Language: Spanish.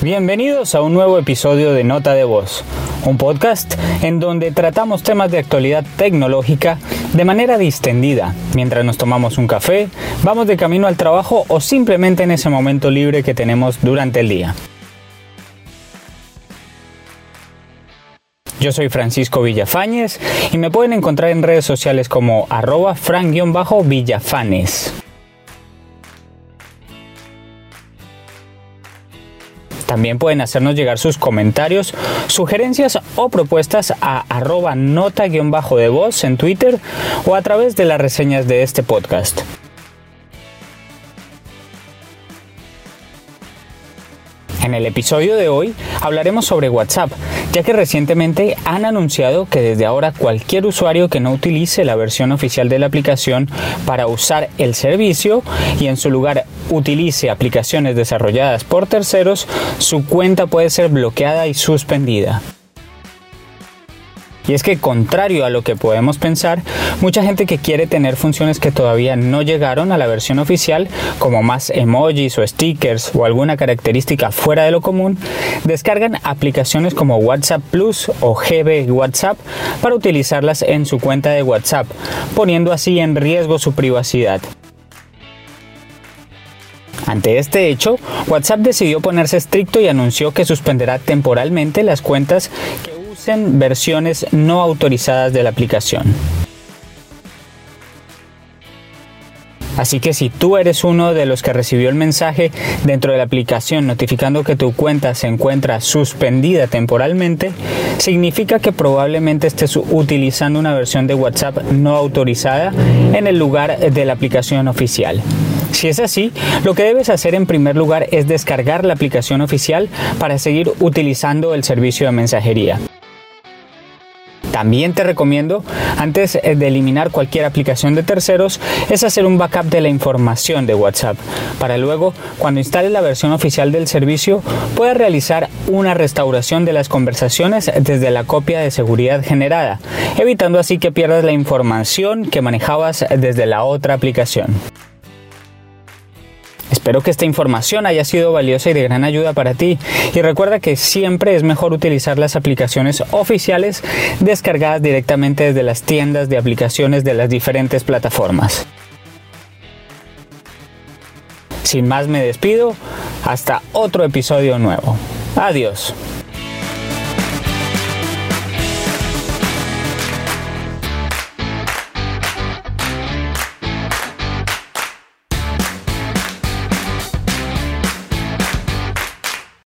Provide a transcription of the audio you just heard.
Bienvenidos a un nuevo episodio de Nota de Voz, un podcast en donde tratamos temas de actualidad tecnológica de manera distendida, mientras nos tomamos un café, vamos de camino al trabajo o simplemente en ese momento libre que tenemos durante el día. Yo soy Francisco Villafañez y me pueden encontrar en redes sociales como arroba fran-villafanes. También pueden hacernos llegar sus comentarios, sugerencias o propuestas a arroba nota-de voz en Twitter o a través de las reseñas de este podcast. En el episodio de hoy hablaremos sobre WhatsApp, ya que recientemente han anunciado que desde ahora cualquier usuario que no utilice la versión oficial de la aplicación para usar el servicio y en su lugar utilice aplicaciones desarrolladas por terceros, su cuenta puede ser bloqueada y suspendida. Y es que contrario a lo que podemos pensar, mucha gente que quiere tener funciones que todavía no llegaron a la versión oficial, como más emojis o stickers o alguna característica fuera de lo común, descargan aplicaciones como WhatsApp Plus o GB WhatsApp para utilizarlas en su cuenta de WhatsApp, poniendo así en riesgo su privacidad. Ante este hecho, WhatsApp decidió ponerse estricto y anunció que suspenderá temporalmente las cuentas que usen versiones no autorizadas de la aplicación. Así que si tú eres uno de los que recibió el mensaje dentro de la aplicación notificando que tu cuenta se encuentra suspendida temporalmente, significa que probablemente estés utilizando una versión de WhatsApp no autorizada en el lugar de la aplicación oficial. Si es así, lo que debes hacer en primer lugar es descargar la aplicación oficial para seguir utilizando el servicio de mensajería. También te recomiendo, antes eh, de eliminar cualquier aplicación de terceros, es hacer un backup de la información de WhatsApp, para luego, cuando instales la versión oficial del servicio, puedas realizar una restauración de las conversaciones desde la copia de seguridad generada, evitando así que pierdas la información que manejabas desde la otra aplicación. Espero que esta información haya sido valiosa y de gran ayuda para ti y recuerda que siempre es mejor utilizar las aplicaciones oficiales descargadas directamente desde las tiendas de aplicaciones de las diferentes plataformas. Sin más me despido, hasta otro episodio nuevo. Adiós.